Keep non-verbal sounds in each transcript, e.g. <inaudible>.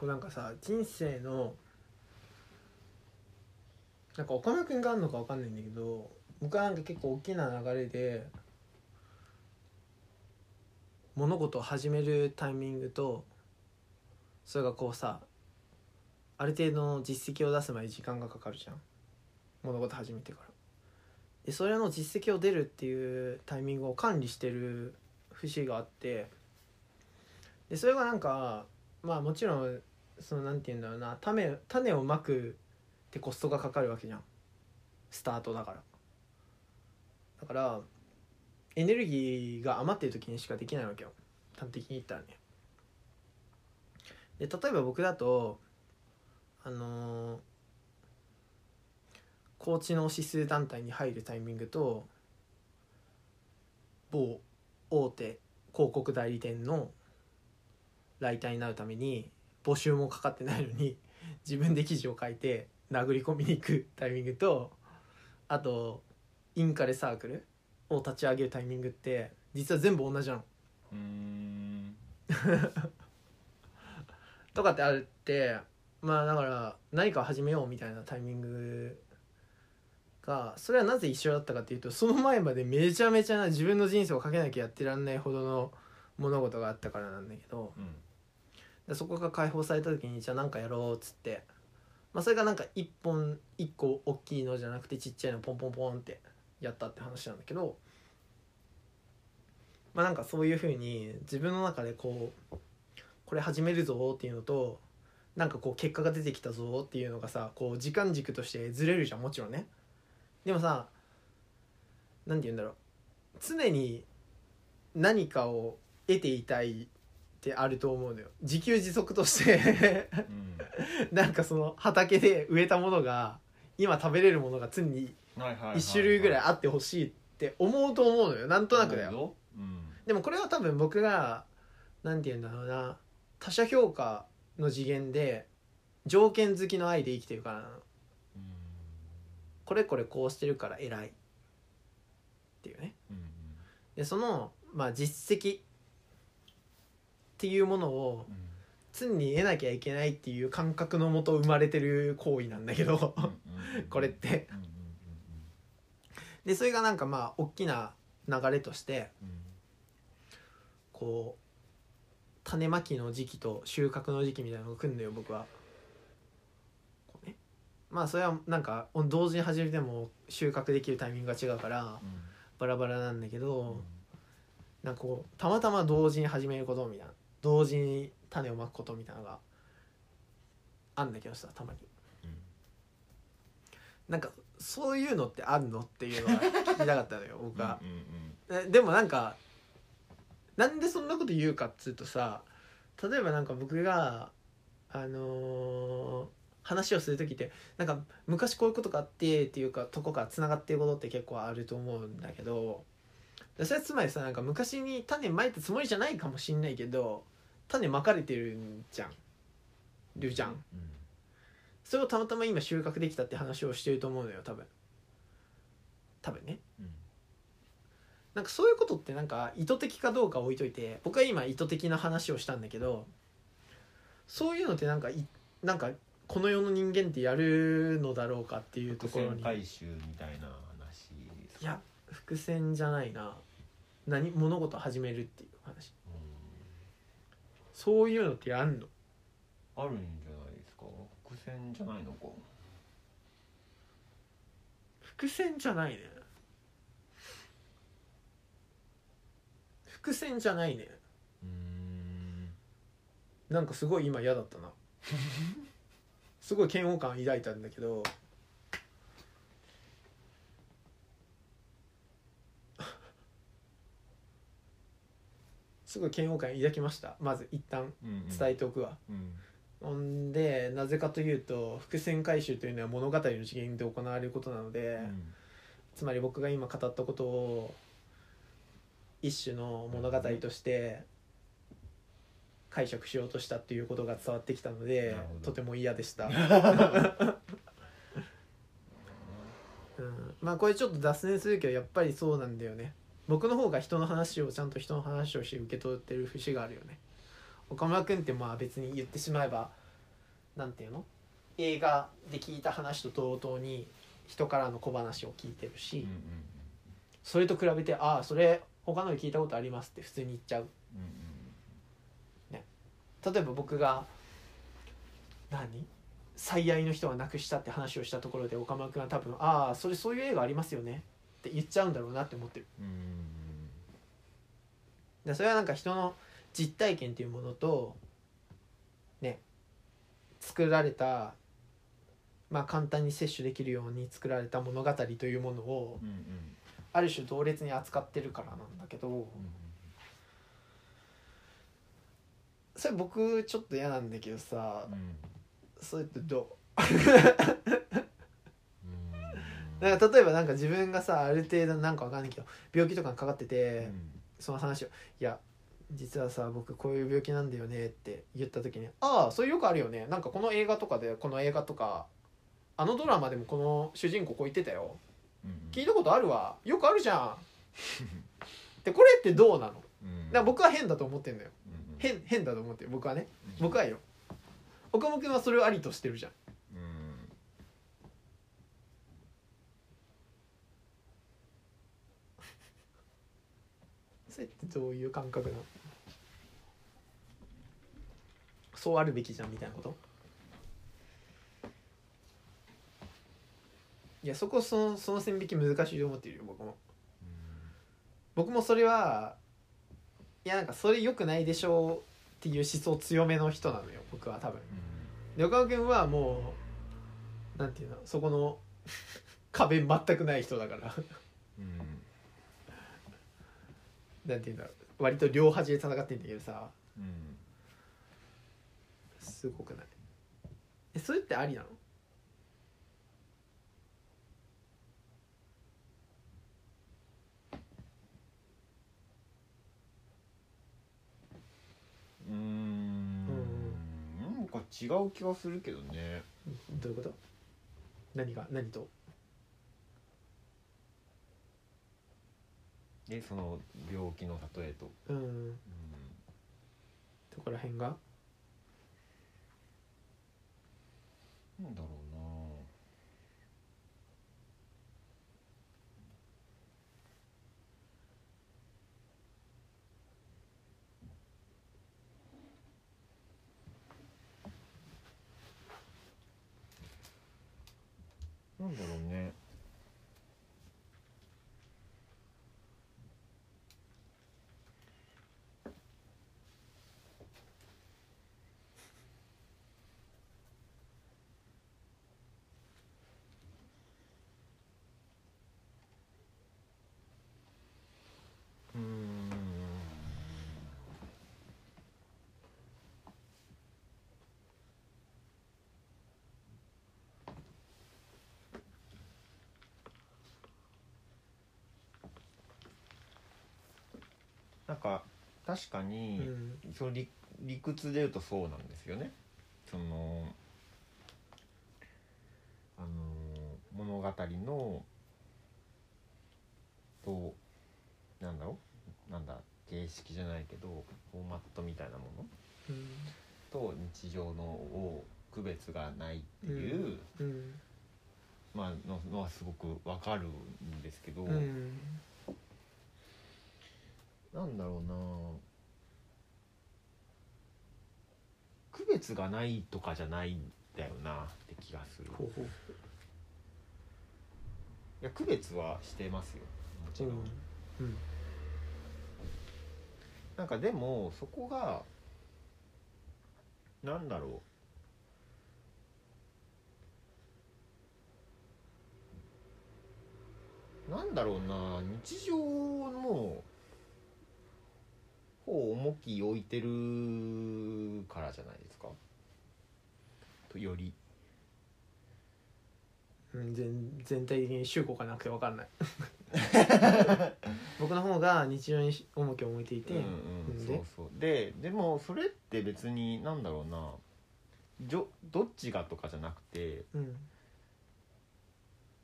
こうなんかさ人生のなんか岡村君があるのかわかんないんだけど僕はなんか結構大きな流れで物事を始めるタイミングとそれがこうさある程度の実績を出すまで時間がかかるじゃん。物事始めてから。でそれの実績を出るっていうタイミングを管理してる節があって。でそれがなんかまあもちろんそのなんて言うんだろうな種種をまくってコストがかかるわけじゃん。スタートだから。だからエネルギーが余ってる時にしかできないわけよ。端的に言ったらね。で例えば僕だとあのー、高知の指数団体に入るタイミングと某大手広告代理店のライターになるために募集もかかってないのに <laughs> 自分で記事を書いて殴り込みに行くタイミングとあとインカレサークルを立ち上げるタイミングって実は全部同じなの。うん <laughs> とかってあるってまあだから何かを始めようみたいなタイミングがそれはなぜ一緒だったかっていうとその前までめちゃめちゃな自分の人生をかけなきゃやってらんないほどの物事があったからなんだけどうんでそこが解放された時にじゃあ何かやろうっつって、まあ、それがなんか一本一個大きいのじゃなくてちっちゃいのポンポンポンってやったって話なんだけど。まあなんかそういうふうに自分の中でこうこれ始めるぞっていうのとなんかこう結果が出てきたぞっていうのがさこう時間軸としてずれるじゃんもちろんね。でもさ何て言うんだろう。常に何かを得ていたいってあると思うのよ。自給自足として。うん。なんかその畑で植えたものが今食べれるものが常にはいはいはいはい。1種類ぐらいあってほしいって思うと思うのよ。なんとなくだよ。ようん。でもこれは多分僕が何て言うんだろうな。他者評価の次元で条件付きの愛で生きてるからなの。うん。これこれこうしてるから偉いっていうね。うん。でそのまあ実績っていうものを常に得なきゃいけないっていう感覚のもと生まれてる行為なんだけどこれってでそれがなんかまあ大きな流れとしてこう種まきの時期と収穫の時期みたいなのが来るのよ僕は。まあそれはなんか同時に始めても収穫できるタイミングが違うからバラバラなんだけどなんかこうたまたま同時に始めることみたいな同時に種をまくことみたいなのがあんだけどさたまに。なんかそういうのってあるのっていうのが聞きたかったのよ僕は。うんうんえでもなんかなんでそんなこと言うかっつうとさ例えばなんか僕があのー話をする時ってなんか昔こういうことがあってっていうかとこからつながってることって結構あると思うんだけどそれはつまりさなんか昔に種まいたつもりじゃないかもしんないけど種まかれてるんじゃん。るじゃん。うんそれをたまたま今収穫できたって話をしてると思うのよ多分。多分ね。うん。なんかそういうことってなんか意図的かどうか置いといて僕は今意図的な話をしたんだけどそういうのってなんかいなんかこの世の人間ってやるのだろうかっていうと伏線ころに。回収みたいな話いや伏線じゃないな何物事を始めるっていう話。うそういうのってやんの？んあるんじゃないですか？伏線じゃないのか。伏線じゃないね。伏線じゃないね。うーん。なんかすごい今嫌だったな。<laughs> すごい嫌悪感抱いたんだけどすごい嫌悪感抱きました。まず一旦伝えておくわ、うん。ほんでなぜかというと伏線回収というのは物語の次元で行われることなので、うん。つまり僕が今語ったことを一種の物語として解釈しようとしたっていうことが伝わってきたのでとても嫌でした、<laughs> うん、まあこれちょっと脱線するけどやっぱりそうなんだよね僕の方が人の話をちゃんと人の話をして受け取ってる節があるよね。岡村君ってまあ別に言ってしまえばなんていうの？映画で聞いた話と同等に人からの小話を聞いてるし、それと比べて「ああそれ他ので聞いたことあります」って普通に言っちゃう。うんうん例えば僕が何？最愛の人が亡くしたって話をしたところで岡村君は多分「ああそれそういう映画ありますよね」って言っちゃうんだろうなって思ってる。でそれはなんか人の実体験っていうものとね作られたまあ簡単に摂取できるように作られた物語というものをうんうん。ある種同列に扱ってるからなんだけどうんそれ僕ちょっと嫌なんだけどさうん。それってどう？<laughs> んうなんか例えばなんか自分がさある程度なんかわかんないけど病気とかにかかってて、その話を「いや実はさ僕こういう病気なんだよね」って言った時に「ああそれよくあるよね。なんかこの映画とかでこの映画とかあのドラマでもこの主人公こう言ってたよ。うん。聞いたことあるわ。よくあるじゃん」<laughs> でこれってどうなの？だかうんら僕は変だと思ってんだよ。うんうん。変変だと思ってる。僕はね。うん。僕はよ。岡本君はそれをありとしてるじゃんそれってどういう感覚なの？そうあるべきじゃんみたいなこと？いやそこそのその線引き難しいと思ってるよ僕も。僕もそれはいやなんかそれ良くないでしょうっていう思想強めの人なのよ僕は多分。で岡本君はもうなんていうのそこの <laughs> 壁全くない人だから。うんなんていうんだろう。割と両端で戦ってんだけどさ。うん。すごくない。えそれってありなの？うん。なんか違う気がするけどね。どういうこと？何が？何と？でその病気の例えと、うん。うん、どこら辺が？なんだろうな。なんだろうねなんか確かうに、ん。その理理屈で言うとそうなんですよね。そのあの物語のとなんだろうなんだ形式じゃないけどフォーマットみたいなものうん。と日常のを区別がないっていう、うん。まあののはすごくわかるんですけど、うんなんだろうな。区別がないとかじゃないんだよなって気がする。ほうほう。いや区別はしてますよ。もちろん、うん。なんかでもそこがなんだろう。なんだろうな。日常の方を重き置いてるからじゃないですか？とより。うん全全体的に集合がなくて分かんない。<laughs> 僕の方が日常に重きを置いていて、うんうんうんで？そうそう。ででもそれって別になんだろうな。じょどっちがとかじゃなくて。うん。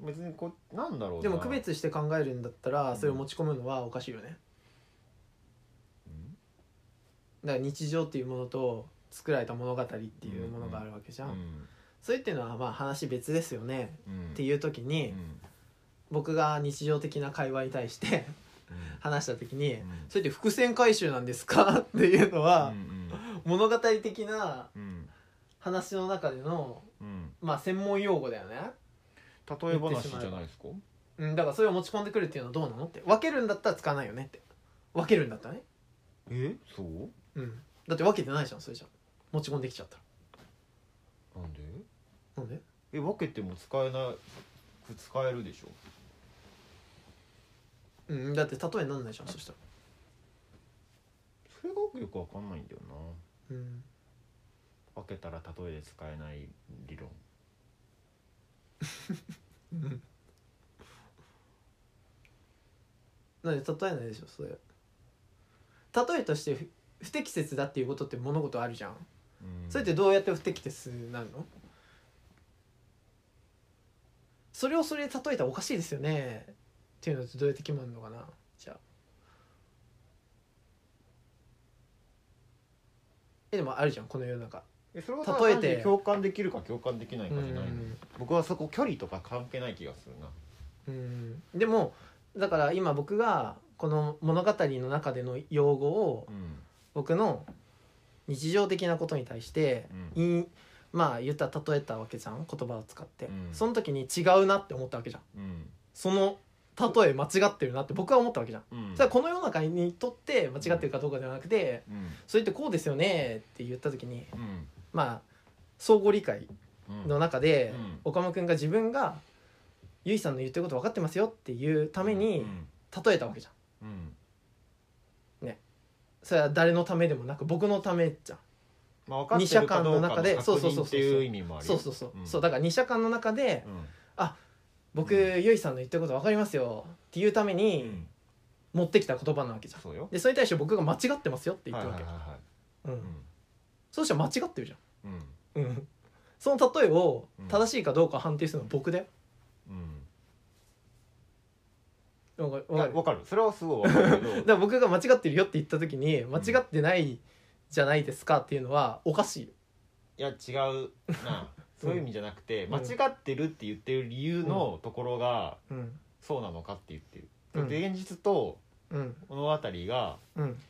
別にこうなんだろうな。でも区別して考えるんだったらうんそれを持ち込むのはおかしいよねうんだから日常っていうものと作られた物語っていうものがあるわけじゃん、うん。それっていうのはまあ話別ですよね。うん。っていう時に、うん。僕が日常的な会話に対してうん。話した時に、うん。それって伏線回収なんですか？<laughs> っていうのは、うん。物語的なうん。話の中でのうん。まあ専門用語だよね、例え話じゃないですか？うん、だからそれを持ち込んでくるっていうのはどうなの？って。分けるんだったら使わないよねって。分けるんだったらね。え？そう？うん。だって分けてないじゃんそれじゃ。持ち込んできちゃったなんで？らなんで？え分けても使えない使えるでしょ。うんだって例えになんないじゃんそしたら。それがよくわかんないんだよな。うん。分けたら例えで使えない理論。<laughs> うん。なんで例えないでしょそれ。例えとして不不適切だっていうことって物事あるじゃん。うん。それってどうやって不適切になるの？それをそれで例えたらおかしいですよね。っていうのってどうやって決まるのかな？じゃあ。えでもあるじゃんこの世の中。えそれは例えて。共感できるか共感できないかじゃないの。うん。僕はそこ距離とか関係ない気がするな。うん。でもだから今僕がこの物語の中での用語をうん僕の日常的なことに対して、うん。いまあ言ったら例えたわけじゃん言葉を使って、うん。その時に違うなって思ったわけじゃん。うん。その例え間違ってるなって僕は思ったわけじゃん、うん。それはこの世の中にとって間違ってるかどうかではなくて、うん。それってこうですよねって言った時にうん。まあ相互理解うんの中で、うん。岡間君が自分がゆいさんの言ってること分かってますよっていうためにうん。例えたわけじゃん。うんそれは誰のためでもなく僕のためじゃん。まあ分かってるかどうかの二者間の中でそうそうそうそう確認っていう意味もあるよそうそうそう、ん。そうだから二者間の中でうん。僕、うん。ゆいさんの言ってること分かりますよ。っていうためうにん。持ってきた言葉なわけじゃん。そうよ。でそれに対して僕が間違ってますよって言ってるわけ、はいはいはいはい。うん。うん。そうしたら間違ってるじうん。ゃん、うん、その例えをうん。正しいかどうか判定するのは僕だようんわかる。わかる。いや分かる。それはすごい分かるけど。<laughs> だから僕が間違ってるよって言った時に間違ってないじゃないですかっていうのはおかしいよ。いや違うな。<laughs> そういう意味じゃなくて、ん。間違ってるって言ってる理由のところがうん。そうなのかって言ってる、うん。で現実とうん。物語がうん。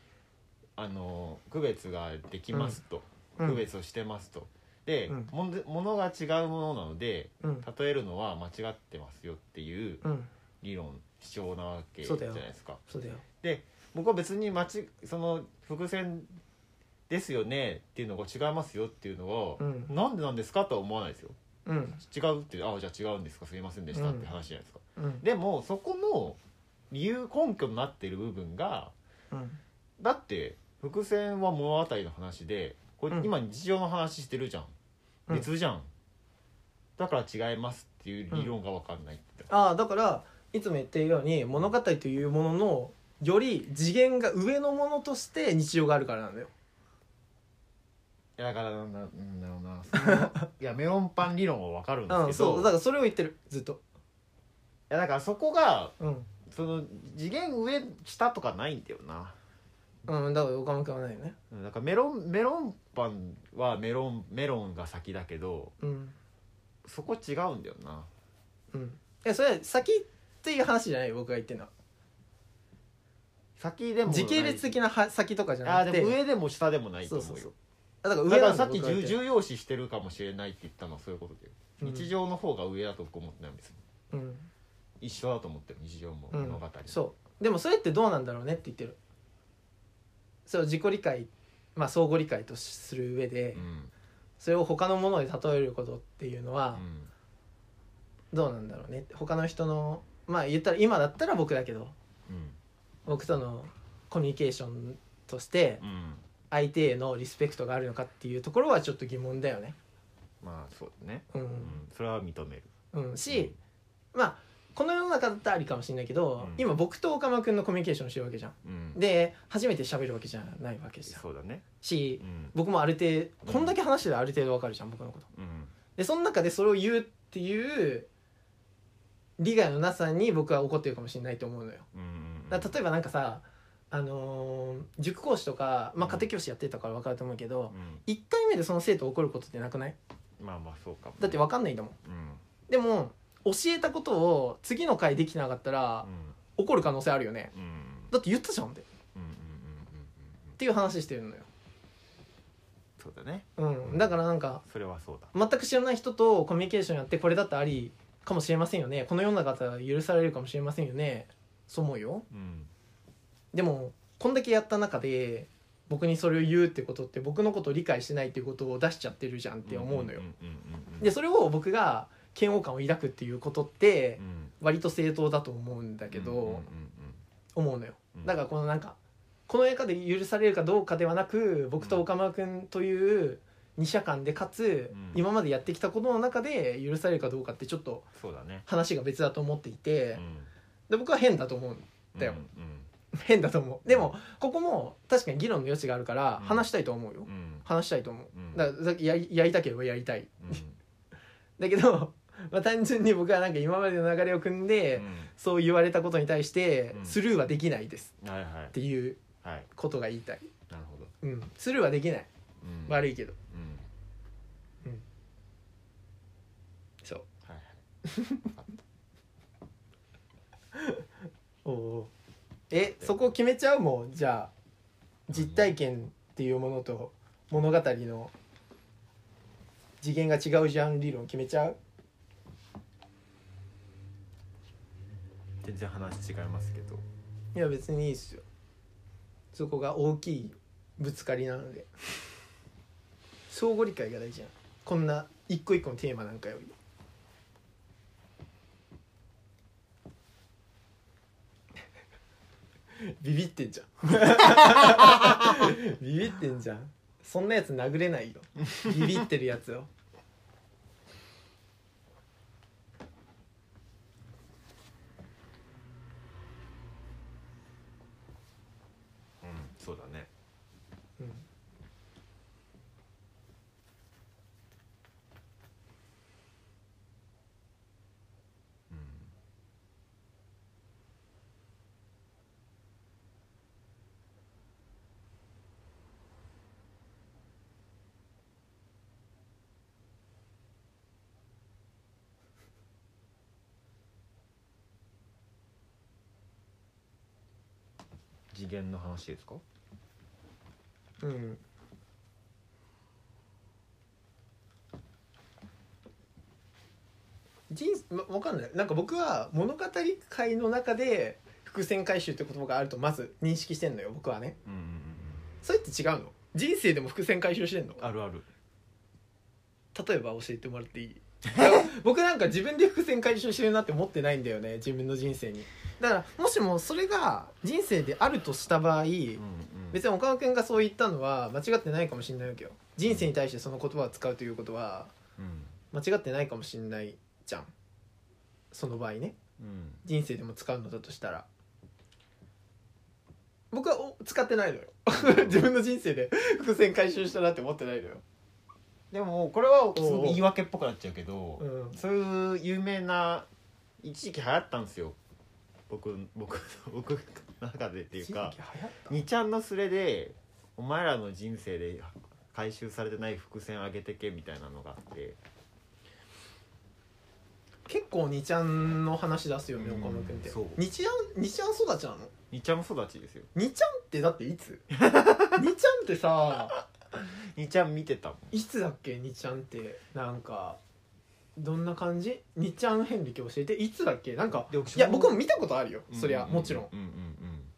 あの区別ができますと、うん。区別をしてますと。で、うん。もんでものが違うものなのでうん。例えるのは間違ってますよっていううん。理論主張なわけじゃないですか。そうだよ。で僕は別に間ちその伏線ですよねっていうのが違いますよっていうのを、うん。なんでなんですかとは思わないですよ。うん。違うってああじゃあ違うんですかすいませんでしたって話じゃないですか、うん。でもそこの理由根拠になってる部分がうん。だって伏線は物語の話でこれうん。今日常の話してるじゃん、うん。別じゃん。だから違いますっていう理論が分かんないって、ああだからいつも言っているように物語というもののより次元が上のものとして日常があるからなんだよ。いやだからなんだなんだろうな。その <laughs> いやメロンパン理論は分かるんですうんけど、そうだからそれを言ってるずっと。いやだからそこがうん。その次元上下とかないんだよな。うんだから岡本君はないよね。うんだからメロンメロンパンはメロンメロンが先だけどうん。そこ違うんだよな。うん。えそれは先っていう話じゃないよ僕が言ってるのは。先でもない。時系列的なは先とかじゃなくて。あでも上でも下でもないと思うよ。そうそうだからだ上なんからさっき僕が言ってる重重要視してるかもしれないって言ったのはそういうことで、うん。日常の方が上だと僕思ってない別にうん。一緒だと思ってる日常もうん。物語、そう。でもそれってどうなんだろうねって言ってる。そう自己理解まあ相互理解とする上で、うん。それを他のもので例えることっていうのはうん。どうなんだろうね。他の人のまあ言ったら今だったら僕だけど。うん。僕とのコミュニケーションとしてうん。相手へのリスペクトがあるのかっていうところはちょっと疑問だよね。まあそうだね、ううん。ん、それは認める。うん。し、まあこの世の中だったらありかもしれないけど、うん。今僕と岡間君のコミュニケーションしてるわけじゃん。うん。で初めて喋るわけじゃないわけじゃん。そうだね。しうん。僕もある程うん度こんだけ話してたらある程度わかるじゃん僕のこと。うん。でその中でそれを言うっていう利害のなさに僕は怒ってるかもしれないと思うのよ。うんだ例えばなんかさあのー塾講師とか、まあ、家庭教師やってたから分かると思うけど、う1回目でその生徒怒ることってなくない？んまあまあそうかもだって分かんないんだもん。うん。でも教えたことを次の回できなかったら怒る可能性あるよね。うん。うんだって言ったじゃんってっうんうんうんうんうん。ていう話してるのよ。そうだね。うん。だからなんかそれはそうだ。全く知らない人とコミュニケーションやってこれだってありかもしれませんよね。この世の中だったら許されるかもしれませんよね。そう思うよ。うんでもこんだけやった中で僕にそれを言うってことって僕のことを理解してないっていうことを出しちゃってるじゃんって思うのよ。でそれを僕が嫌悪感を抱くっていうことってうん。割と正当だと思うんだけど思うのよ。うん。だからこのなんかこの映画で許されるかどうかではなく僕と岡村君という二者間でかつうん。今までやってきたことの中で許されるかどうかってちょっとそうだね。話が別だと思っていてうん。で僕は変だと思うだよ。うんうん。変だと思う。でもここも確かに議論の余地があるからうん。話したいと思うよ。うん。話したいと思う。うん。だからやりやりたければやりたい。うん。<laughs> だけど、まあ、単純に僕はなんか今までの流れを組んで、そう言われたことに対してうん。スルーはできないです。うんはいはい。っていうはい。ことが言いたい、なるほど。うん、スルーはできない。うん。悪いけどうんそうはいはい <laughs> おおえそこ決めちゃうもん？じゃあ実体験っていうものと物語の。次元が違うじゃん理論決めちゃう？全然話違いますけど。いや別にいいっすよ。そこが大きいぶつかりなので。相互理解が大事じゃんこんな一個一個のテーマなんかよりビビってんじゃん。<laughs> ビビってんじゃん。そんなやつ殴れないよ。ビビってるやつを次元の話ですか？うん。人わわかんない。なんか僕は物語界の中で伏線回収って言葉があるとまず認識してんのよ僕はね。うんうんうん。それって違うの？人生でも伏線回収してんの？あるある。例えば教えてもらっていい？<laughs> 僕なんか自分で伏線回収してるなって思ってないんだよね自分の人生に。だからもしもそれが人生であるとした場合、うんうん。別に岡野君がそう言ったのは間違ってないかもしれないわけよ。人生に対してその言葉を使うということはうん。間違ってないかもしれないじゃん。その場合ね。うん。人生でも使うのだとしたら。僕はお使ってないのよ。<laughs> 自分の人生で伏線回収したなって思ってないのよでもこれはすごく言い訳っぽくなっちゃうけど、うん。そういう有名な一時期流行ったんですよ。僕僕 <laughs> 僕の中でっていうか一時期流行った？2ちゃんのスレでお前らの人生で回収されてない伏線上げてけみたいなのがあって。結構2ちゃんの話出すよねうん岡野君って。そう。2ちゃん2ちゃん育ちなの？2ちゃん育ちですよ。2ちゃんってだっていつ ?2 ちゃんってさ <laughs> 2ちゃん見てたもん。いつだっけ2ちゃんってなんかどんな感じ？2ちゃん遍歴教えて。いつだっけ？なんかいや僕も見たことあるよ。そりゃもちろん。うんうん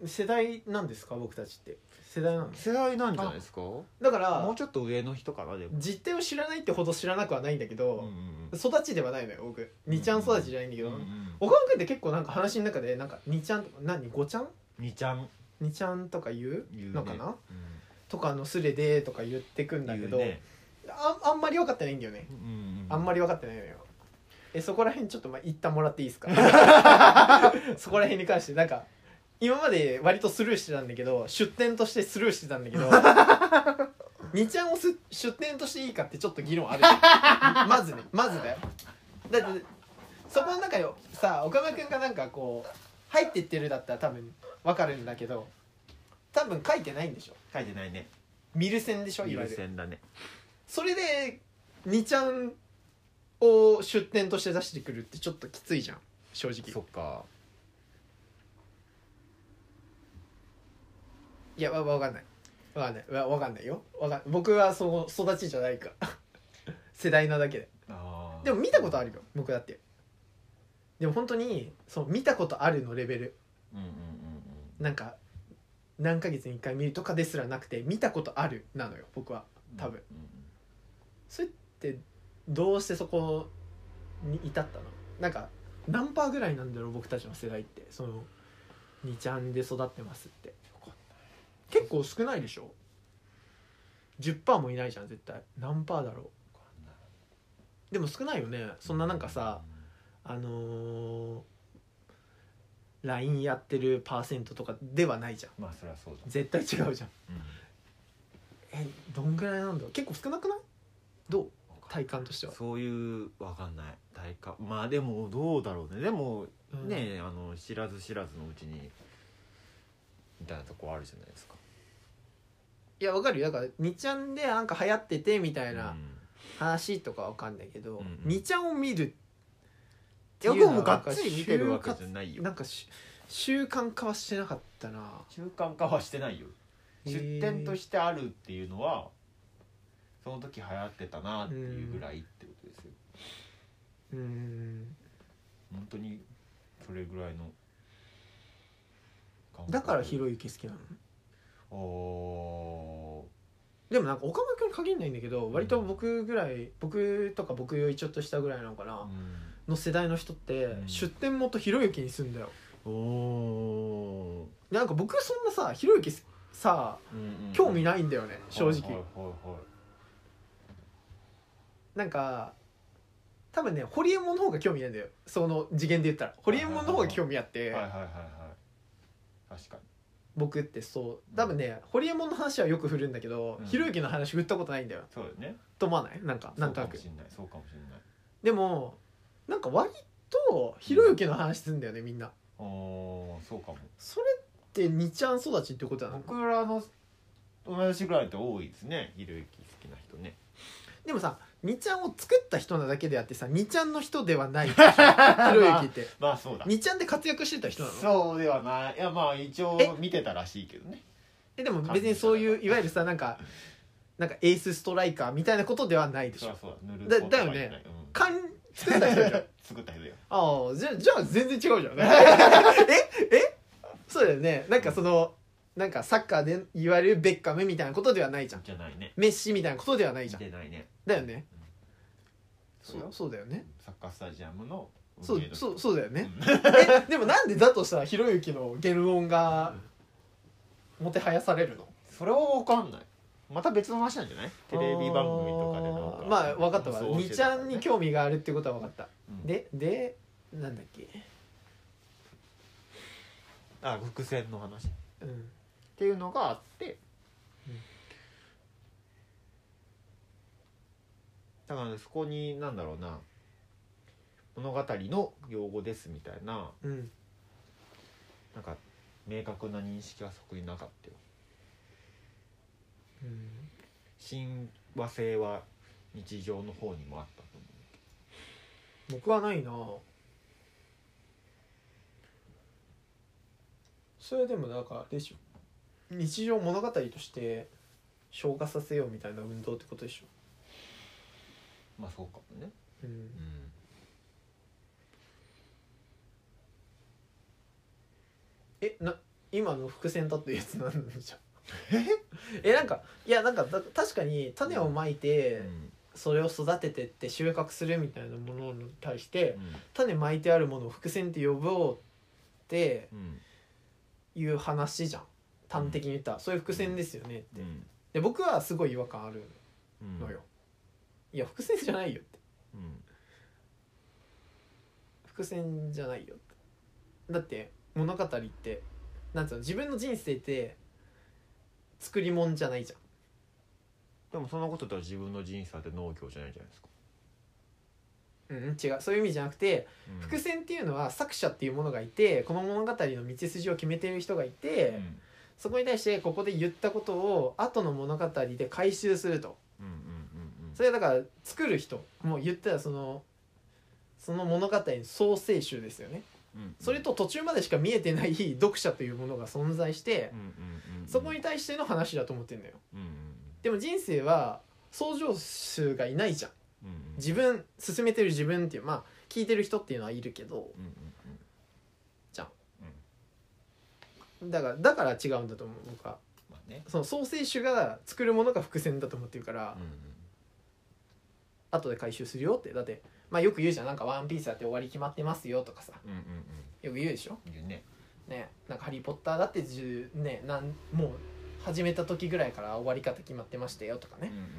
うん。世代なんですか？僕たちって。世代なの世代なんじゃないですか？もだからうちょっと上の人かなでも。実態を知らないってほど知らなくはないんだけうんど、うん。育ちではないのよ僕。2ちゃん育ちじゃないんだけど、うんうん岡野君って結構なんか話の中でなんか2ちゃんとか何？5ちゃん？2ちゃん ?2 ちゃんとか言う？言うね。のかな？うんとかのスレでとか言ってくんだけど、ね。ああんまり分かってないんだよね。うんうんあんまり分かってないのよ。えそこら辺ちょっとまあ一旦もらっていいですか？<laughs> <laughs> そこら辺に関してなんか今まで割とスルーしてたんだけど出店としてスルーしてたんだけど <laughs> 2ちゃんをす出店としていいかってちょっと議論あるまずねまずだよ。だってそこの中よさ岡村君がなんかこう入ってってるだったら多分分かるんだけど多分書いてないんでしょ。書いてないね。見る線でしょい見るわゆる。線だね。それで2ちゃんを出店として出してくるってちょっときついじゃん正直。そっか。いやわわかんない。わかんない。わわかんないよ。わかん僕はその育ちじゃないから。<laughs> 世代なだけで。あー。でも見たことあるよ僕だって。でも本当にその見たことあるのレベル。うんうんうん。なんか何ヶ月に1回見るとかですらなくて見たことあるなのよ僕は。うん多分それってどうしてそこに至ったの？なんか何パーぐらいなんだろう僕たちの世代って。その2ちゃんで育ってますって。結構少ないでしょ？10%もいないじゃん絶対。何パーだろう？でも少ないよね。そんななんかさあのー LINE やってるパーセントとかではないじゃん。まあそりゃそうだ。絶対違うじゃん。うん。えどんぐらいなんだろう？結構少なくない？どう？体感としては、そういうわかんない。体感。まあでもどうだろうね。でもうん。ねあの知らず知らずのうちにみたいなとこあるじゃないですか。いやわかるよ。だから2ちゃんでなんか流行っててみたいなうん。話とかわかんないけど、うんうん。2ちゃんを見るっていやいうのは僕もがっつり見てるわけじゃないよなんかし習慣化はしてなかったな。習慣化はしてないよ。出店としてあるっていうのはその時流行ってたなっていうぐらいってことですよ。うん。本当にそれぐらいのだからひろゆき好きなの？おでもなんか岡村君に限らないんだけど割と僕ぐらい僕とか僕よりちょっと下ぐらいなのかな、ーの世代の人ってうん。出店元ひろゆきに住んだよ。うんおなんか僕そんなさひろゆきさうんうん興味ないんだよね正直、はいはいはいなんか多分ねホリエモンの方が興味ないんだよ。その次元で言ったら。ホリエモンの方が興味あって、確かに。僕ってそう。多分ね、ホリエモンの話はよく振るんだけど、うん。ひろゆきの話振ったことないんだよ。そうだよね。と思わない？なんかなんとなく。そうかもしれない。そうかもしれない。でもなんか割とひろゆきの話するんだよねみんな。おーそうかも。それって2ちゃん育ちってことなの？僕らの同い年ぐらいって多いですねひろゆき好きな人ね。でもさ2ちゃんを作った人なだけであってさ2ちゃんの人ではないでしょ？<laughs> ひろゆきって。まあそうだ。2ちゃんで活躍してた人なの？そうではない。いやまあ一応え？見てたらしいけどね。えでも別にそういういわゆるさなんかなんかエースストライカーみたいなことではないでしょ？そうだそうだ。だよね。かん作った人じゃん。作った人よ。ああじゃあじゃあ全然違うじゃん。<laughs> ええそうだよね。なんかそのなんかサッカーで言われるベッカムみたいなことではないじゃん。じゃないね。メッシみたいなことではないじゃん。見てないね。だよね。そうよ。そうだよね。サッカースタジアムのそうそうそうだよね。うん。えでもなんでだとしたらひろゆきの言論がもてはやされるの？それは分かんないまた別の話なんじゃない？テレビ番組とかでなんか。まあ分かったわ。2そうしてちゃんに興味があるってことは分かった。うん。ででなんだっけ？あ伏線の話。っうん。ていうのがあって、うん。だからねそこになんだろうな。物語の用語ですみたいな。うん。なんか明確な認識はそこになかったよ。うん親和性は日常の方にもあったと思僕はないな。それでもなんかでしょ。日常物語として消化させようみたいな運動ってことでしょ。うまあそうかもね。うん。うん。えな今の伏線立ってるやつなんじゃん <laughs> え？なんかいやなんかだ確かに種をまいてうん。それを育ててって収穫するみたいなものに対してうん。種まいてあるものを伏線って呼ぼうってうん。いう話じゃん。端的に言ったら。そういう伏線ですよねって。うん。で僕はすごい違和感あるうん。のよ、いや伏線じゃないよって。うん。伏線じゃないよって。だって物語ってなんつうの自分の人生って作り物じゃないじゃん。でもそんなこと言ったら自分の人生って農業じゃないじゃないですか、うん、違う。そういう意味じゃなくてうん。伏線っていうのは作者っていうものがいてこの物語の道筋を決めてる人がいて、そこに対してここで言ったことを後の物語で回収すると。うんうんうんうん。それはだから作る人もう言ったらそのその物語の創生集ですよね。うんそれと途中までしか見えてない読者というものが存在してそこに対しての話だと思ってんだよ。でも人生は創造主がいないじゃん。自分進めてる自分っていうまあ聞いてる人っていうのはいるけどうんうんだからだから違うんだと思う僕は。その創生主が作るものが伏線だと思ってるから、うん。後で回収するよって。だってまあよく言うじゃん。なんか「ワンピースだって終わり決まってますよとかさ。うんうんうん。よく言うでしょ？うん言うね。ね。なんか「ハリー・ポッター」だって10ねなんもう始めた時ぐらいから終わり方決まってましたよとかね。うんうんうん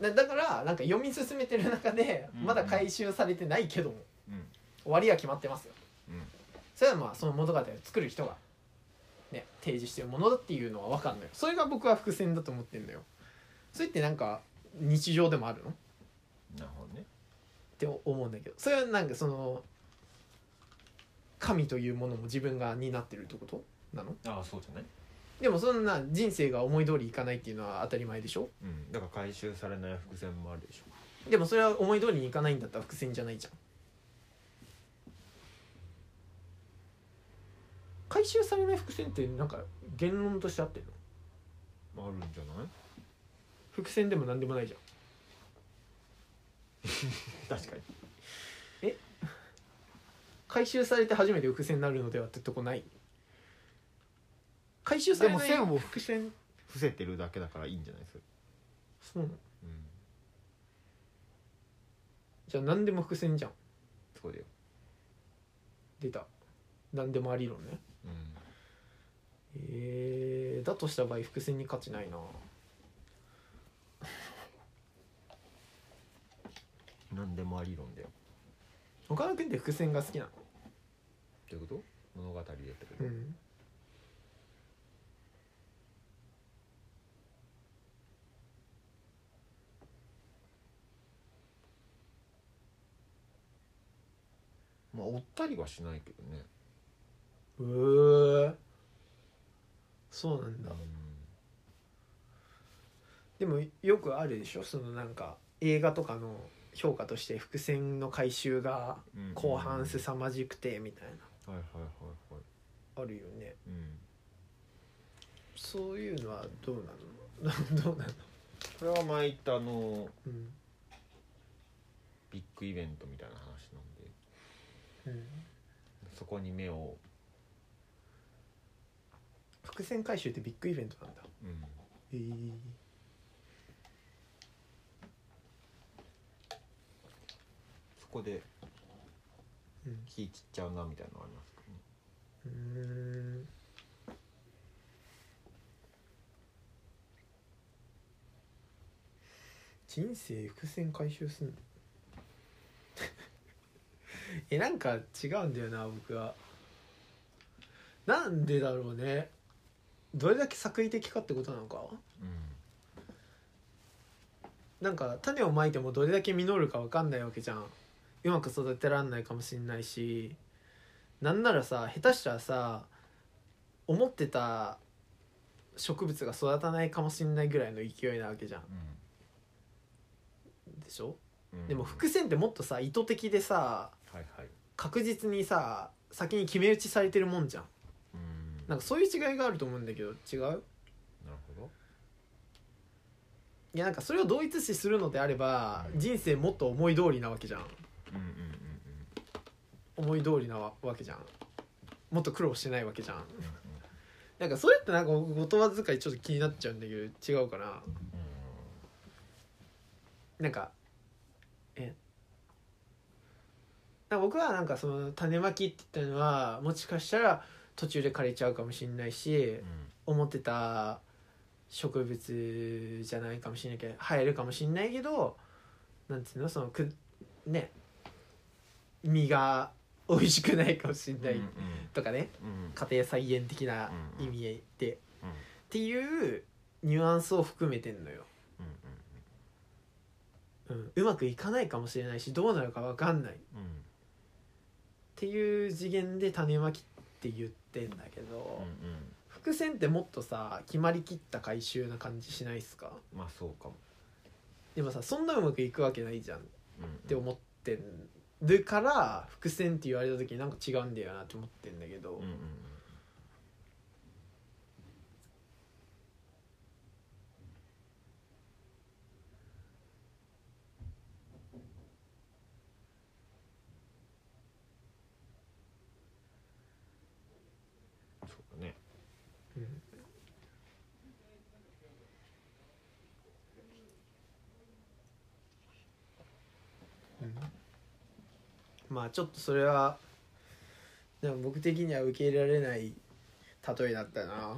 だだからなんか読み進めてる中でうんまだ回収されてないけどもうん。終わりは決まってますよ。うん。それはまあその物語を作る人がね提示してるものだっていうのは分かんないそれが僕は伏線だと思ってんだよ。それってなんか日常でもあるの？っなるほどねて思うんだけどそれはなんかその神というものも自分が担ってるってこと？なの？ああそうじゃない？でもそんな人生が思い通りいかないっていうのは当たり前でしょ？うんだから回収されない伏線もあるでしょ。でもそれは思い通りにいかないんだったら伏線じゃないじゃん。回収されない伏線ってなんか言論としてあってんの？あるんじゃない？伏線でも何でもないじゃん <laughs> 確かに。回収されて初めて伏線になるのではってとこない？回収されないでも線を伏線伏せてるだけだからいいんじゃないそれそうなの？うん。じゃあ何でも伏線じゃん。そうだよ。出た。何でもあり論ね。うん。えー、だとした場合伏線に価値ないな何でもあり論だよ。岡野君って伏線が好きなの？どういうこと？物語でやったけど、うん。まあ追ったりはしないけどね。うー。そうなんだ。でもよくあるでしょ？そのなんか映画とかの評価として伏線の回収がうん。後半凄まじくてみたいはいはいはいはい。なあるよね。うん。そういうのはどうなの？<laughs> どうなの？これは前言ったあのうん。ビッグイベントみたいな話なんで。うん。そこに目を、伏線回収ってビッグイベントなんだ。うん、へえそこでうん。気散っちゃうなみたいなのありますけどねうーん。人生伏線回収すんの？<laughs> えなんか違うんだよな僕は。なんでだろうね。どれだけ作為的かってことなのか？なんか種をまいてもどれだけ実るか分かんないわけじゃんうまく育てらんないかもしんないしなんならさ下手したらさ思ってた植物が育たないかもしんないぐらいの勢いなわけじゃん。でしょ？うん。でも伏線ってもっとさ意図的でさはいはい。確実にさ先に決め打ちされてるもんじゃん。うん。なんかそういう違いがあると思うんだけど違う？なるほど。いやなんかそれを同一視するのであればうん。人生もっと思い通りなわけじゃん思い通りなわけじゃん。もっと苦労してないわけじゃん。うんなんかそれってなんか言葉遣いちょっと気になっちゃうんだけど違うかな。なんかえ？な僕はなんかその種まきって言ったのはもしかしたら途中で枯れちゃうかもしれないしうん。思ってた植物じゃないかもしれないけど生えるかもしれないけどなんていうの？そのくね？実が美味しくないかもしれないうんとかね。うん。うん家庭菜園的な意味合いでっていうニュアンスを含めてんのよ。うん、うまくいかないかもしれないしどうなるか分かんない。っうん。うんていう次元で種まきって言ってんだけど、うん伏線ってもっとさ決まりきった回収な感じしないっすか？まあそうかも、でもさそんなうまくいくわけないじゃんっうんうんて思ってるから伏線って言われた時になんか違うんだよなって思ってんだけど、うんうんうんそうだねうんまあちょっとそれはでも僕的には受け入れられない例えだったな。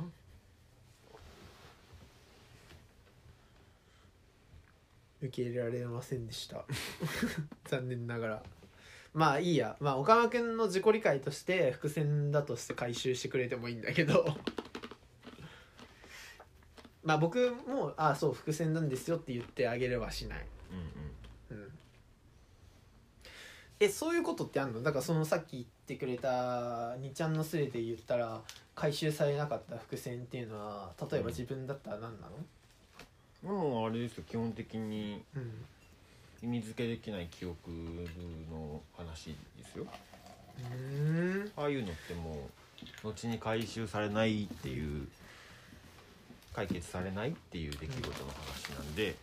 受け入れられませんでした。<laughs> 残念ながら。まあいいや。まあ岡間君の自己理解として伏線だとして回収してくれてもいいんだけど。まあ僕もああそう伏線なんですよって言ってあげればしない。うんうん。えそういうことってあんの？だからそのさっき言ってくれた2ちゃんのスレで言ったら回収されなかった伏線っていうのは例えば自分だったら何なの？うんもうあれですよ基本的にうん。意味付けできない記憶の話ですよ。うん。ああいうのってもう後に回収されないっていう解決されないっていう出来事の話なんで、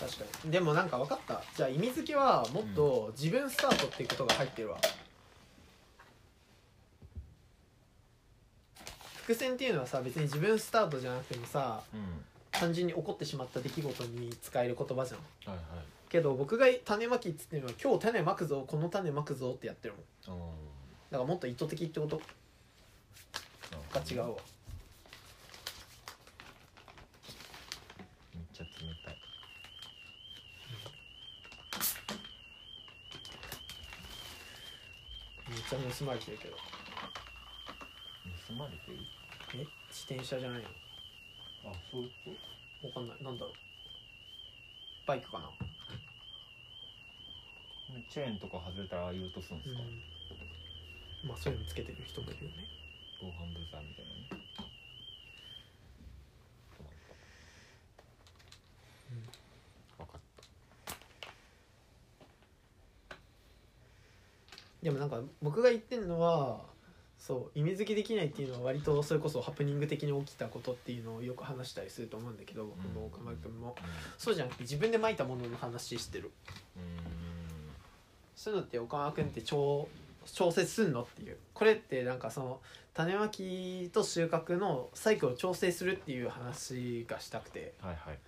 確かに。でもなんか分かった。じゃあ意味付けはもっと自分スタートっていうことが入ってるわ。伏線っていうのはさ別に自分スタートじゃなくてもさうん。単純に起こってしまった出来事に使える言葉じゃん。はいはい。けど僕が種まきっつってるのは今日種まくぞこの種まくぞってやってるもん。あだからもっと意図的ってこと？ーが違うわめっちゃ冷たいめっちゃ盗まれてるけど。盗まれてる？え？自転車じゃないの？あそういうこわかんない。なんだろう。バイクかな？とチェーンとか外れたらああいう音するんですか、まあそういうのつけてる人もいるよね。防犯ブザーみたいなね分かったでもなんか僕が言ってるのはそう意味付けできないっていうのは割とそれこそハプニング的に起きたことっていうのをよく話したりすると思うんだけど僕も岡間君も。そうじゃなくて自分でまいたものの話してる。うん。そういうのって岡間君って調調節すんのっていう。これってなんかその種まきと収穫のサイクルを調整するっていう話がしたくて。はいはい。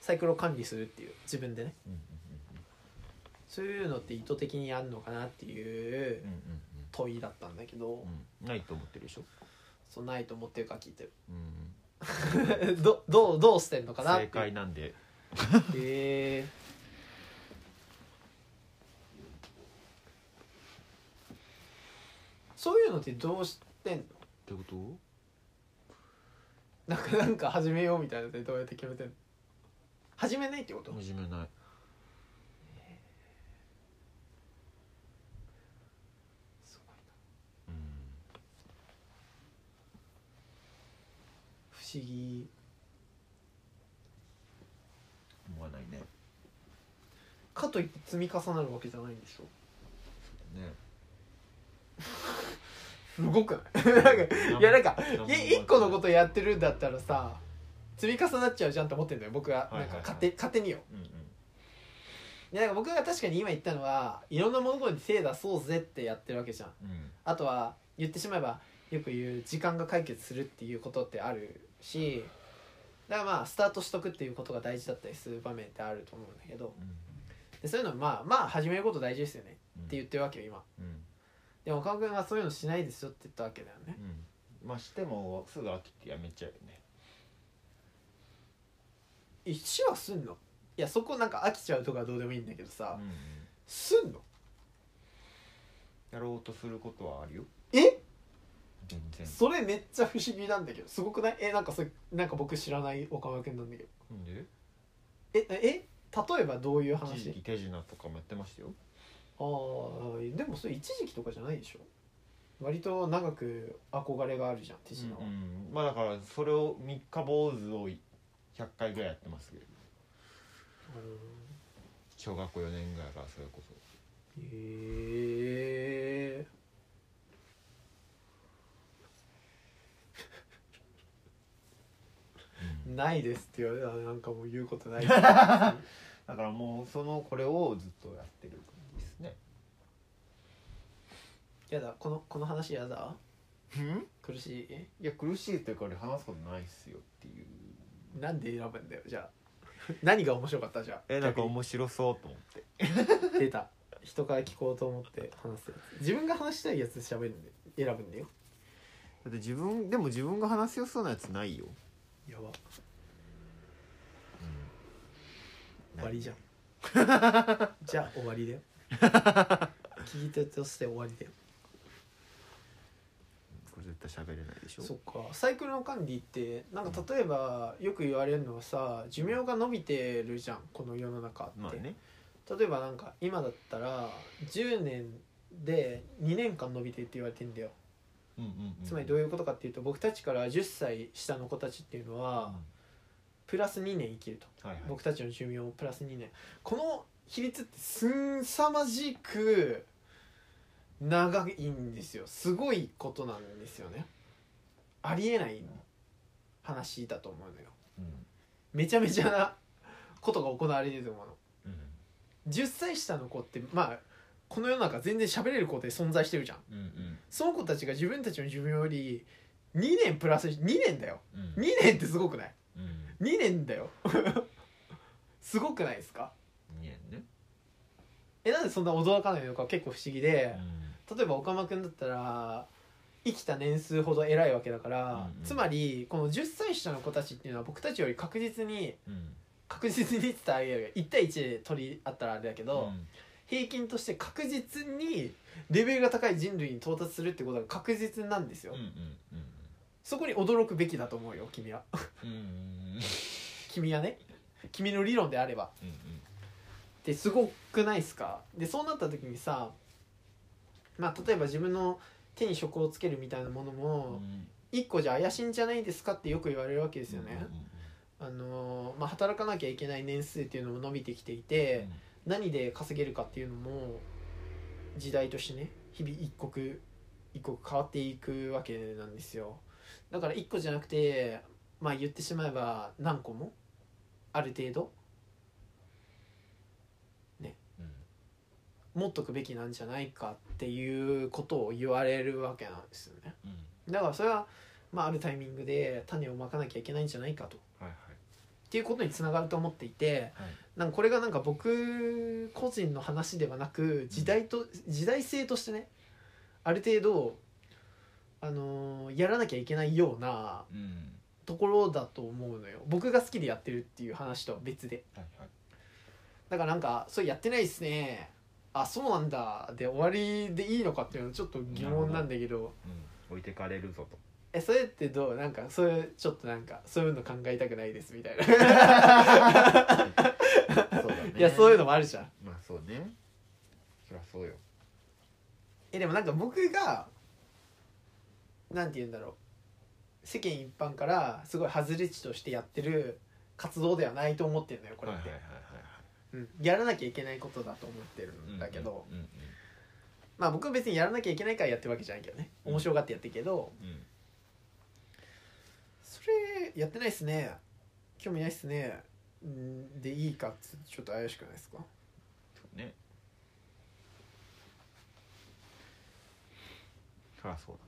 サイクルを管理するっていう。自分でね。うんうんそういうのって意図的にやるのかなっていううんうん問いだったんだけど、うん。うんないと思ってるでしょ？そうないと思ってるから聞いてる。うん <laughs> どどうどうしてんのかなって正解なんで。へえそういうのってどうしてんの？ってこと？なんかなんか始めようみたいなのってどうやって決めてんの？始めないってこと？始めない思議。思わないね。かといって積み重なるわけじゃないんでしょ。ね。すごくない？<laughs> なんかいやなんかい一個のことやってるんだったらさ積み重なっちゃうじゃんって思ってんだよ。僕はなんか勝手,、勝手によ。うんうん。でなんか僕が確かに今言ったのはいろんな物事に手出そうぜってやってるわけじゃん。うん。あとは言ってしまえばよく言う時間が解決するっていうことってある？しだからまあスタートしとくっていうことが大事だったりする場面ってあると思うんだけどでそういうのまあまあ始めること大事ですよねうん。って言ってるわけよ今。うん。でも岡尾君はそういうのしないですよって言ったわけだよね。うん。まあしてもすぐ飽きてやめちゃうよね。一はすんの？いやそこなんか飽きちゃうとかどうでもいいんだけどさ、うんうん。すんの？やろうとすることはあるよ。え全然。それめっちゃ不思議なんだけどすごくない？えなんかそれなんか僕知らない岡村君なんだけどなんで？ええ例えばどういう一話時期手品とかもやってましたよ。ああでもそれ一時期とかじゃないでしょ？割と長く憧れがあるじゃん手品は、うんうん。まあだからそれを三日坊主を100回ぐらいやってますけど。小学校4年ぐらいからそれこそ。へえないですって言われたらなんかもう言うことない。<laughs> だからもうそのこれをずっとやってるですね。やだこのこの話やだ？うん？苦しい？いや苦しいというか俺話すことないっすよっていう。なんで選ぶんだよじゃあ。何が面白かったじゃあ？えなんか面白そうと思って。<laughs> 出た。人から聞こうと思って話すやつ。自分が話したいやつ喋るんで選ぶんだよ。だって自分でも自分が話しやすそうなやつないよ、やば終わりじゃん。<laughs> じゃあ終わりだよ。聞いてとして終わりだよ。これ絶対喋れないでしょ？そっか。サイクルの管理ってなんか例えばよく言われるのはさ寿命が伸びてるじゃん。この世の中って、まあね。例えばなんか今だったら10年で2年間伸びてるって言われてんだよ。うんうんうんつまりどういうことかっていうと僕たちから10歳下の子たちっていうのはプラス2年生きると。はいはい。僕たちの寿命プラス2年。この比率ってすんさまじく長いんですよ。すごいことなんですよね。ありえない話だと思うのよ。うん。めちゃめちゃなことが行われてると思うの。うん。10歳下の子ってまあこの世の中全然喋れる子で存在してるじゃん。うんうん。その子たちが自分たちの寿命より2年プラス2年だよ。うん。2年ってすごくない？うん。2年だよ。<laughs> すごくないですか？二年ね。えなんでそんな驚かないのか結構不思議で。う例えば岡間君だったら生きた年数ほど偉いわけだから、うんうん。つまりこの10歳下の子たちっていうのは僕たちより確実にんうん。確実にって言ったらあれだけど1対1で取り合ったらあれだけど、うん。平均として確実にレベルが高い人類に到達するってことが確実なんですよ、うんうんそこに驚くべきだと思うよ君は。うんうんうん。君はね。君の理論であれば。うんってすごくないですか？でそうなった時にさまあ例えば自分の手に職をつけるみたいなものうもん。一個じゃ怪しいんじゃないですかってよく言われるわけですよね、あのーまあ、働かなきゃいけない年数っていうのも伸びてきていて、何で稼げるかっていうのも時代としてね日々一刻一刻変わっていくわけなんですよだから一個じゃなくてまあ言ってしまえば何個も？ある程度？持っとくべきなんじゃないかっていうことを言われるわけなんですよね。うん。だからそれは、まあ、あるタイミングで種をまかなきゃいけないんじゃないかと。っはい。ていうことにつながると思っていてはい。はいなんかこれがなんか僕個人の話ではなく時代と時代性としてねある程度、あのーやらなきゃいけないようなうん。ところだと思うのよ。僕が好きでやってるっていう話とは別で。はいはい。だからなんか「それやってないっすね。あそうなんだ」で終わりでいいのかっていうのはちょっと疑問なんだけど。うん。置いてかれるぞと。えそれってどう？なんかそういうちょっとなんかそういうの考えたくないですみたいな。そうだね。<laughs> いやそういうのもあるじゃん。まあそうね。そりゃそうよ。えでもなんか僕がなんて言うんだろう。世間一般からすごい外れ値としてやってる活動ではないと思ってるのよこれって、やらなきゃいけないことだと思ってるんだけど、まあ僕は別にやらなきゃいけないからやってるわけじゃないけどね。面白がってやってるけど。うん。うんそれやってないっすね。興味ないっすね。んでいいかっつちょっと怪しくないですか？ね。そりゃそうだ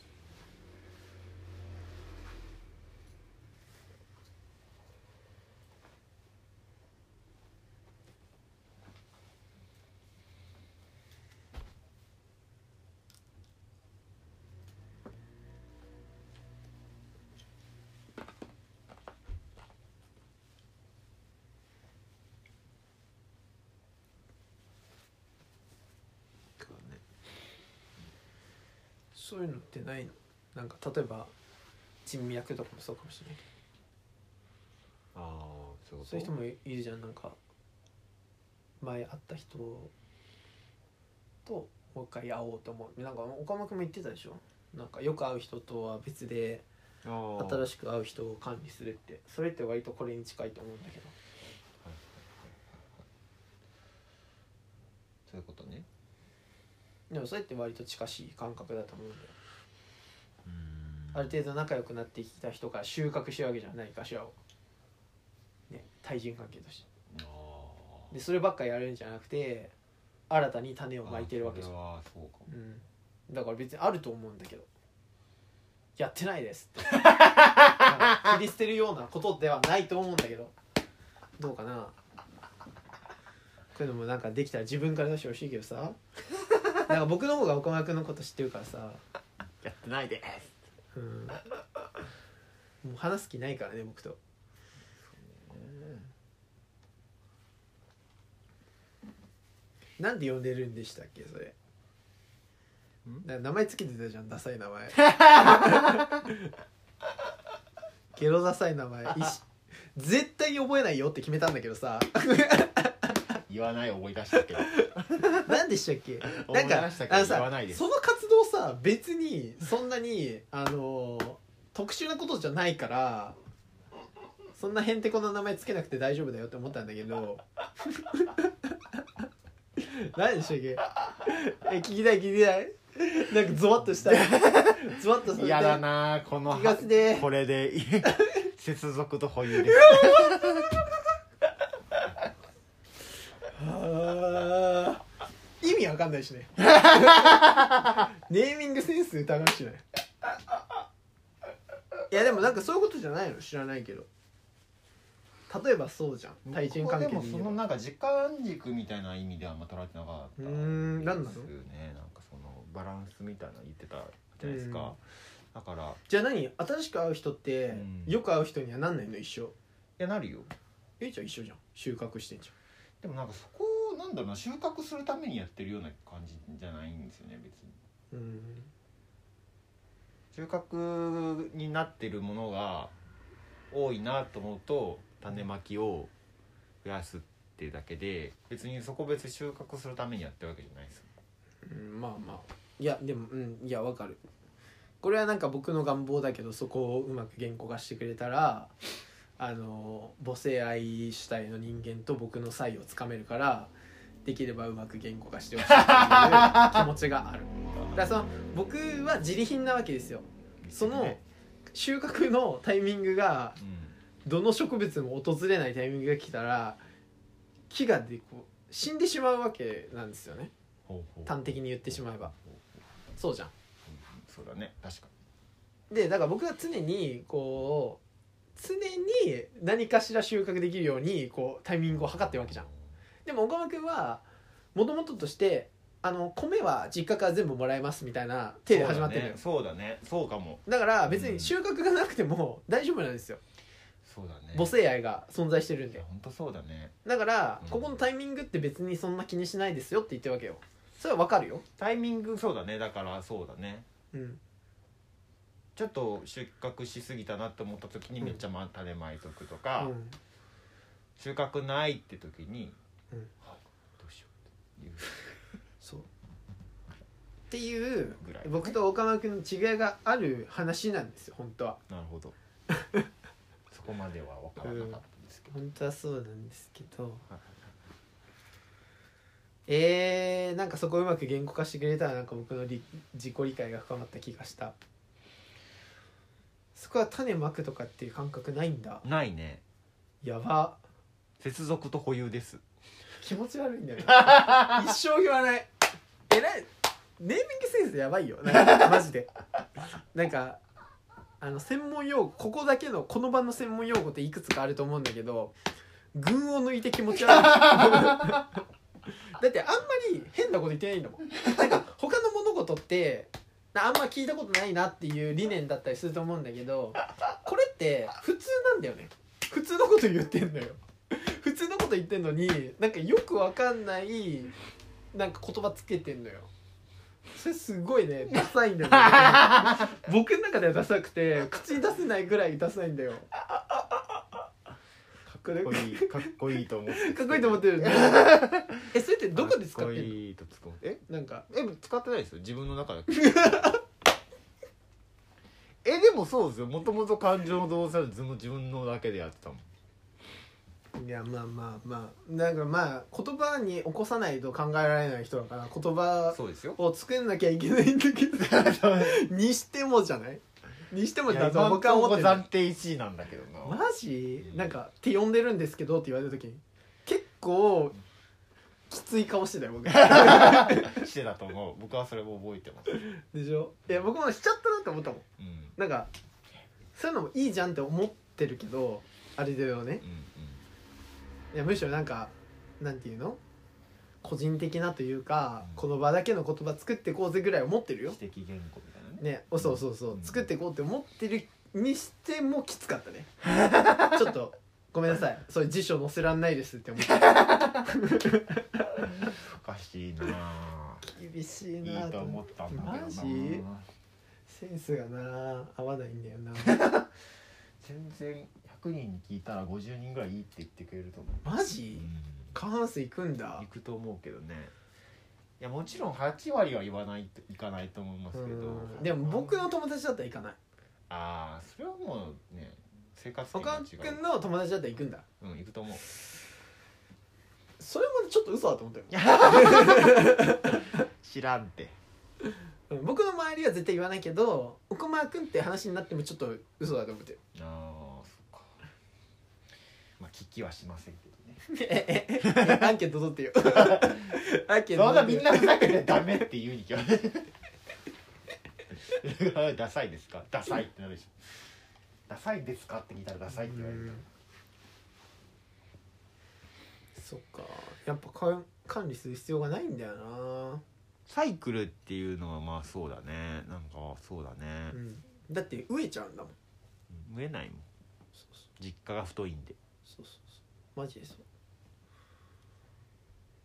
そういうのってないの？なんか例えば人脈とかもそうかもしれないけど。ああそういうこと？そういう人もいるじゃん。なんか前会った人ともう一回会おうと思う。なんか岡間君も言ってたでしょ？なんかよく会う人とは別で新新しく会う人を管理するって。それって割とこれに近いと思うんだけどそういうことねでもそれって割と近しい感覚だと思うんだよ。うん。ある程度仲良くなってきた人から収穫してるわけじゃないかしらを。ね対人関係として。でそればっかやるんじゃなくて新たに種をまいてるわけじゃん。あそうかも。うん、だから別にあると思うんだけど。やってないですって。<laughs> 切り捨てるようなことではないと思うんだけど。どうかな。こういうのもなんかできたら自分から出してほしいけどさなんか僕の方が岡村君のこと知ってるからさ、やってないです。うん、もう話す気ないからね僕と。なんで呼んでるんでしたっけそれ。ん？な名前つけてたじゃんダサい名前。<laughs> ゲロダサい名前。いし絶対に覚えないよって決めたんだけどさ。言わない思い出したけ？ど <laughs> 何でしたっけ？なんかあのさその活動さ別にそんなにあの特殊なことじゃないからそんなへんてこな名前つけなくて大丈夫だよって思ったんだけど <laughs> 何でしたっけ？え聞きたい聞きたい。なんかゾワッとした。ゾワッとさせて。嫌だなこの気がこれで <laughs> 接続と保有ですあー意味わかんないしね。ネーミングセンス疑うしないいやでもなんかそういうことじゃないの？知らないけど。例えばそうじゃん。対人関係でもそのなんか時間軸みたいな意味ではあんま捉えてなかったん何なの？ですね。なんかそのバランスみたいなの言ってたじゃないですか、うん。だから。いじゃあ何？新しく会う人って、うん。よく会う人にはなんないの？一緒やなるよ。えじゃあ一緒じゃん。収穫してんじでもなんかそこをなんだろうな収穫するためにやってるような感じじゃないんですよね別に。うん。収穫になってるものが多いなと思うと種まきを増やすっていうだけで別にそこ別に収穫するためにやってるわけじゃないですよ。うんまあまあ。いやでもうんいやわかる。これはなんか僕の願望だけどそこをうまく言語化してくれたらあの母性愛主体の人間と僕の差異をつかめるからできればうまく言語化してほしいっていう <laughs> 気持ちがある。だからその僕は自利品なわけですよ。その収穫のタイミングがうん。どの植物も訪れないタイミングが来たら木がでこう死んでしまうわけなんですよね。端的に言ってしまえば。そうじゃん。うんそうだね。確かでだから僕は常にこう常に何かしら収穫できるようにこうタイミングを測ってるわけじゃんでも岡間君はもともととしてあの米は実家から全部もらえますみたいな手で始まってるのよ。そうだね。そうだね。そうかも。だから別に収穫がなくても大丈夫なんですよ。そうだね。母性愛が存在してるんで。本当そうだね。だからうん。ここのタイミングって別にそんな気にしないですよって言ってるわけよ。それはわかるよ。タイミングそうだね。だからそうだね。うん。ちょっと収穫しすぎたなって思った時にうん。めっちゃま種まいとくとうか、ん。収穫ないって時に、うん。はい。どうしようっていう。そう。っていうぐらい、僕と岡間君の違いがある話なんですよ本当は。なるほど。<laughs> そこまでは分からなかったんですけど、本当はそうなんですけど。はいえー、なんかそこをうまく言語化してくれたらなんか僕の理自己理解が深まった気がした。そこは種まくとかっていう感覚ないんだ。ないね。やば。接続と保有です気持ち悪いんだよね。<laughs> 一生言わない。えなネーミングセンスやばいよ。なんかマジで。なんかあの専門用語ここだけのこの場の専門用語っていくつかあると思うんだけど群を抜いて気持ち悪い。<laughs> だってあんまり変なこと言ってないんだもん。なんか他の物事ってあんま聞いたことないなっていう理念だったりすると思うんだけどこれって普通なんだよね。普通のこと言ってんのよ。普通のこと言ってんのになんかよくわかんないなんか言葉つけてんのよ。それすごいねダサいんだよね。<laughs> 僕の中ではダサくて口に出せないぐらいダサいんだよ。かっこれかっこいい？かっこいいと思ってかっこいいと思ってる <laughs> えそれってどこで使ってかっこんのいいと使うえなんか。え使ってないですよ。自分の中だけ。<laughs> えでもそうですよ。もともと感情の動作で自分のだけでやってたもんいやまあまあまあ。なんかまあ言葉に起こさないと考えられない人だから言葉そうですよ。を作んなきゃいけないんだけど。にしてもじゃない？にしてもだと僕は思って暫定1位なんだけどな。マジ？なんかって呼んでるんですけどって言われた時に結構きつい顔してたよ僕。<laughs> してたと思う。僕はそれも覚えてます。でしょ？いや僕もしちゃったなって思ったもん。うん。うんなんかそういうのもいいじゃんって思ってるけどあれだよねいやむしろなんかなんていうの？個人的なというか、うん。この場だけの言葉作ってこうぜぐらい思ってるよ。知的言語みたいなね。ねおそうそうそう、うん。作っていこうって思ってるにしてもきつかったね。<laughs> ちょっとごめんなさい。そういう辞書載せらんないですって思って。おかしいな。あ厳しいいないと思ったんだけどな。マジ？センスがな合わないんだよな。<laughs> 全然100人に聞いたら50人ぐらいいいって言ってくれると思う。マジ？過半数いくんだ。行くと思うけどね。いやもちろん8割は言わないといかないと思いますけど。うん。でも僕の友達だったら行かない。ああそれはもうね生活岡君の友達だったら行くんだ。うん行くと思う。それもちょっと嘘だと思ったよ。<laughs> 知らんって。うん僕の周りは絶対言わないけど奥間君って話になってもちょっと嘘だと思って。るああまあ聞きはしませんけどね。えええアンケート取ってよ。<laughs> アンケートそんな取ってみんなふざけてダメって言うに決まってる。<laughs> ダサいですか？ダサいってなるでしょ。ダサいですかって聞いたらダサいって言われる。そっか。やっぱか管理する必要がないんだよな、サイクルっていうのはまあそうだね。なんかそうだね。うん、だって飢えちゃうんだもん。植えないもん。そうそう。実家が太いんでマジでそう。っ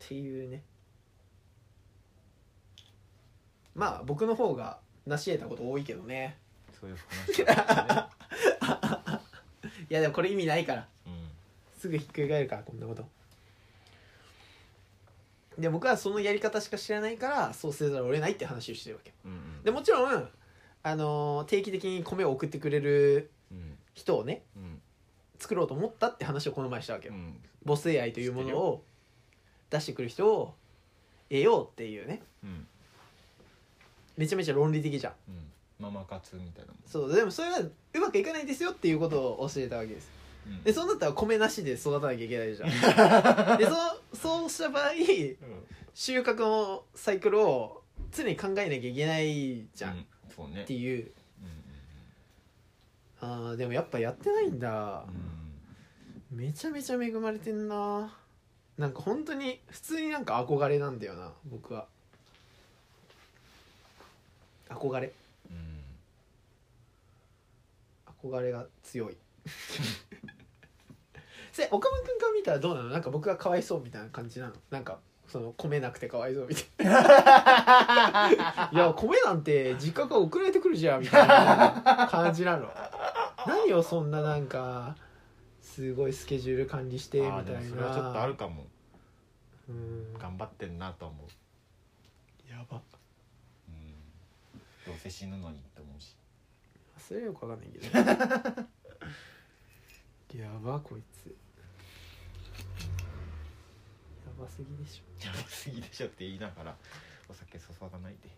ていうね。まあ僕の方が成し得たこと多いけどね。そういう話だ <laughs> いやでもこれ意味ないから。ねうん。すぐひっくり返るからこんなこと。で僕はそのやり方しか知らないからそうせざるを得ないって話をしてるわけ。うんうん。でもちろんあのー定期的に米を送ってくれるうん。人をねうん作ろうと思ったって話をこの前したわけよ、うん。母性愛というものを出してくる人を得ようっていうね。うん。めちゃめちゃ論理的じゃん。うん。ママ活みたいなもん。そう。でもそれはうまくいかないですよっていうことを教えたわけです。うん。でそうなったら米なしで育たなきゃいけないじゃん。<laughs> でそうそうした場合うん。収穫のサイクルを常に考えなきゃいけないじゃん、うん。そうね。っていううんあーでもやっぱやってないんだ。めちゃめちゃ恵まれてんな。なんか本当に普通になんか憧れなんだよな僕は。憧れ。うん憧れが強い。<laughs> せ岡村君から見たらどうなの？なんか僕がかわいそうみたいな感じなの？なんかその米なくてかわいそうみたいな。<laughs> いや米なんて実家から送られてくるじゃんみたいな感じなの何をそんななんかすごいスケジュール管理してみあたいな。ーでもそれはちょっとあるかも。うん。頑張ってんなと思う。やば。うん。どうせ死ぬのにって思うし。それはよくわかんないけど。<laughs> やばこいつ。やばすぎでしょ。やばすぎでしょって言いながらお酒注がないで